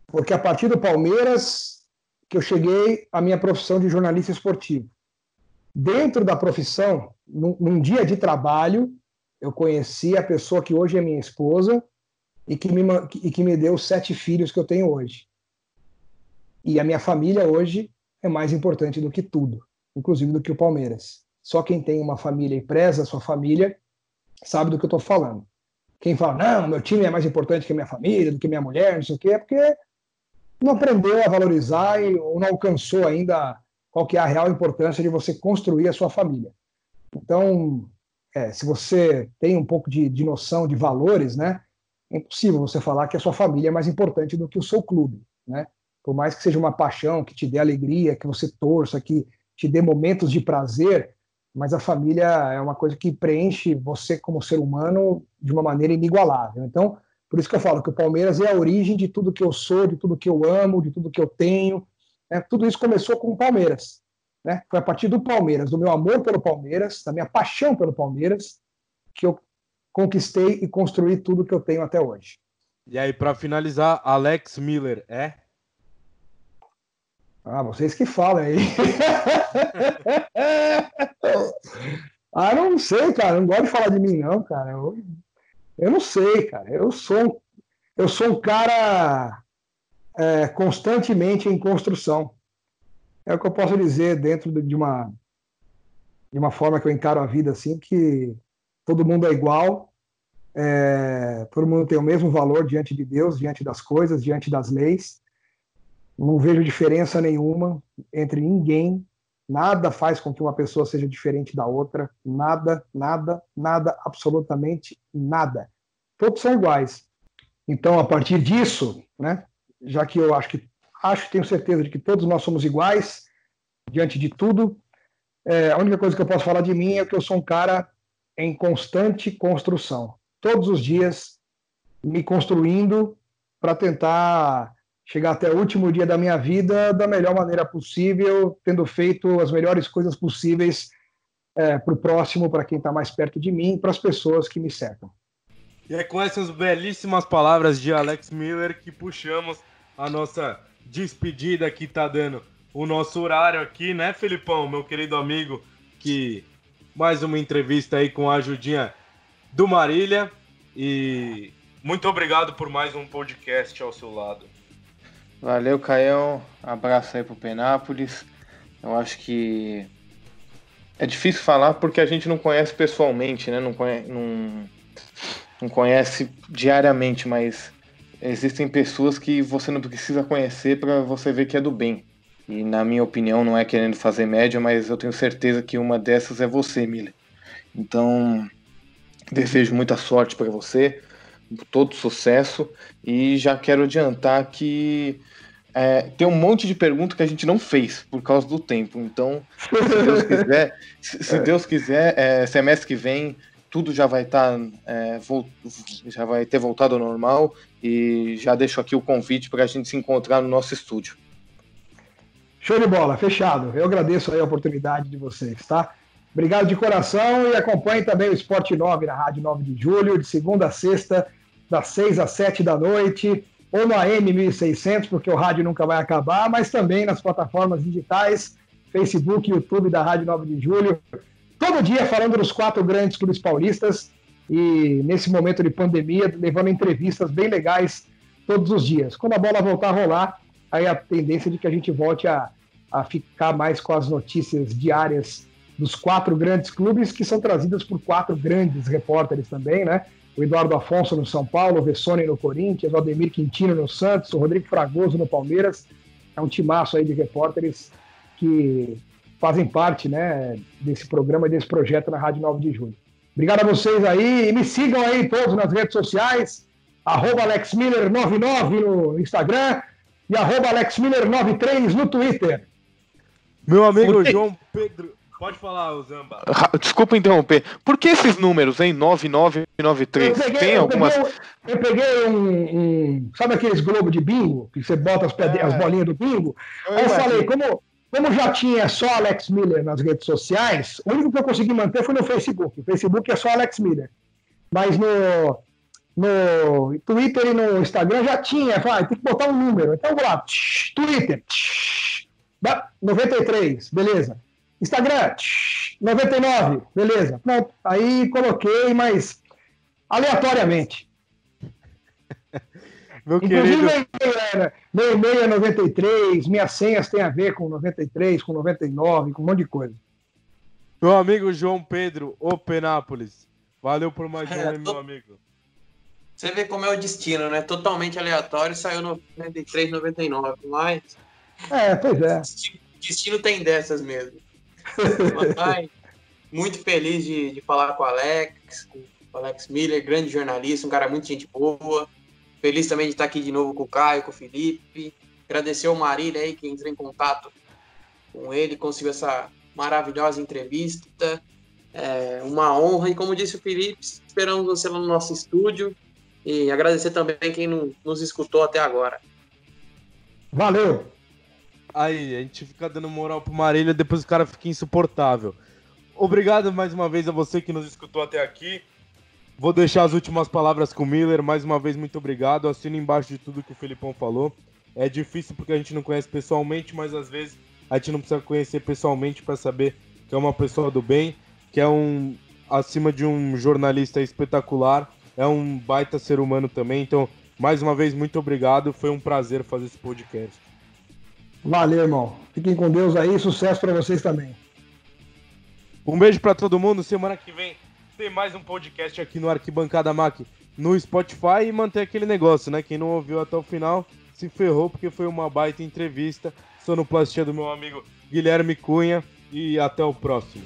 porque a partir do Palmeiras que eu cheguei à minha profissão de jornalista esportivo. Dentro da profissão, num, num dia de trabalho, eu conheci a pessoa que hoje é minha esposa e que me, e que me deu sete filhos que eu tenho hoje. E a minha família hoje é mais importante do que tudo, inclusive do que o Palmeiras. Só quem tem uma família e preza a sua família sabe do que eu estou falando. Quem fala, não, meu time é mais importante que minha família, do que minha mulher, não sei o quê, é porque não aprendeu a valorizar e, ou não alcançou ainda qual que é a real importância de você construir a sua família. Então, é, se você tem um pouco de, de noção de valores, né, é impossível você falar que a sua família é mais importante do que o seu clube, né? Por mais que seja uma paixão, que te dê alegria, que você torça, que te dê momentos de prazer, mas a família é uma coisa que preenche você como ser humano de uma maneira inigualável. Então, por isso que eu falo que o Palmeiras é a origem de tudo que eu sou, de tudo que eu amo, de tudo que eu tenho. Né? Tudo isso começou com o Palmeiras. Né? Foi a partir do Palmeiras, do meu amor pelo Palmeiras, da minha paixão pelo Palmeiras, que eu conquistei e construí tudo que eu tenho até hoje. E aí, para finalizar, Alex Miller é ah, vocês que falam aí. ah, não sei, cara. Não gosto de falar de mim, não, cara. Eu, eu não sei, cara. Eu sou, eu sou um cara é, constantemente em construção. É o que eu posso dizer dentro de uma, de uma forma que eu encaro a vida assim, que todo mundo é igual, é, todo mundo tem o mesmo valor diante de Deus, diante das coisas, diante das leis. Não vejo diferença nenhuma entre ninguém. Nada faz com que uma pessoa seja diferente da outra. Nada, nada, nada, absolutamente nada. Todos são iguais. Então, a partir disso, né, já que eu acho que acho, tenho certeza de que todos nós somos iguais diante de tudo, é, a única coisa que eu posso falar de mim é que eu sou um cara em constante construção. Todos os dias me construindo para tentar chegar até o último dia da minha vida da melhor maneira possível, tendo feito as melhores coisas possíveis é, para o próximo, para quem está mais perto de mim, para as pessoas que me cercam. E é com essas belíssimas palavras de Alex Miller que puxamos a nossa despedida que está dando o nosso horário aqui, né, Felipão, meu querido amigo, que mais uma entrevista aí com a ajudinha do Marília e muito obrigado por mais um podcast ao seu lado. Valeu, Caião. Abraço aí pro Penápolis. Eu acho que é difícil falar porque a gente não conhece pessoalmente, né? Não conhece, não, não conhece diariamente, mas existem pessoas que você não precisa conhecer para você ver que é do bem. E na minha opinião, não é querendo fazer média, mas eu tenho certeza que uma dessas é você, Miller. Então, desejo muita sorte para você, todo sucesso e já quero adiantar que é, tem um monte de perguntas que a gente não fez por causa do tempo. Então, se Deus quiser, se, se Deus quiser, é, semestre que vem tudo já vai estar, tá, é, já vai ter voltado ao normal e já deixo aqui o convite para a gente se encontrar no nosso estúdio. Show de bola, fechado. Eu agradeço a oportunidade de vocês, tá? Obrigado de coração e acompanhe também o Esporte 9 na Rádio 9 de Julho, de segunda a sexta, das 6 às 7 da noite, ou no AM 1600, porque o rádio nunca vai acabar, mas também nas plataformas digitais, Facebook YouTube da Rádio 9 de Julho. Todo dia falando dos quatro grandes clubes paulistas e nesse momento de pandemia, levando entrevistas bem legais todos os dias. Quando a bola voltar a rolar, aí a tendência de que a gente volte a, a ficar mais com as notícias diárias dos quatro grandes clubes, que são trazidas por quatro grandes repórteres também, né? O Eduardo Afonso no São Paulo, o Vessone no Corinthians, o Ademir Quintino no Santos, o Rodrigo Fragoso no Palmeiras. É um timaço aí de repórteres que fazem parte né, desse programa e desse projeto na Rádio 9 de Julho. Obrigado a vocês aí e me sigam aí todos nas redes sociais, arroba AlexMiller99 no Instagram e arroba AlexMiller93 no Twitter. Meu amigo João Pedro. Pode falar, Zamba. Desculpa interromper. Por que esses números, hein? 9993? Peguei, Tem algumas. Eu peguei, eu peguei um, um, Sabe aqueles globos de bingo? Que você bota as, é. as bolinhas do bingo? Eu Aí eu falei, como, como já tinha só Alex Miller nas redes sociais, o único que eu consegui manter foi no Facebook. O Facebook é só Alex Miller. Mas no, no Twitter e no Instagram já tinha. Falei, ah, tem que botar um número. Então vou lá. Twitter. 93, beleza. Instagram, 99, beleza. Pronto. Aí coloquei, mas aleatoriamente. Meu Inclusive, querido... meu e-mail é 93, minhas senhas têm a ver com 93, com 99, com um monte de coisa. Meu amigo João Pedro, o Penápolis. Valeu por mais é, um, tô... meu amigo. Você vê como é o destino, né? Totalmente aleatório, saiu 93, 99, mas. É, pois é. Destino, destino tem dessas mesmo. Muito feliz de, de falar com o Alex, com o Alex Miller, grande jornalista, um cara muito gente boa. Feliz também de estar aqui de novo com o Caio, com o Felipe. Agradecer ao Marília aí que entrou em contato com ele, conseguiu essa maravilhosa entrevista. É uma honra. E como disse o Felipe, esperamos você lá no nosso estúdio. E agradecer também quem nos escutou até agora. Valeu! Aí, a gente fica dando moral pro Marília, depois o cara fica insuportável. Obrigado mais uma vez a você que nos escutou até aqui. Vou deixar as últimas palavras com o Miller. Mais uma vez, muito obrigado. Assino embaixo de tudo que o Felipão falou. É difícil porque a gente não conhece pessoalmente, mas às vezes a gente não precisa conhecer pessoalmente para saber que é uma pessoa do bem, que é um, acima de um jornalista espetacular é um baita ser humano também. Então, mais uma vez, muito obrigado. Foi um prazer fazer esse podcast. Valeu, irmão. Fiquem com Deus aí. Sucesso para vocês também. Um beijo para todo mundo. Semana que vem tem mais um podcast aqui no Arquibancada Mac no Spotify e manter aquele negócio, né? Quem não ouviu até o final se ferrou porque foi uma baita entrevista. Sonoplastia do meu amigo Guilherme Cunha e até o próximo.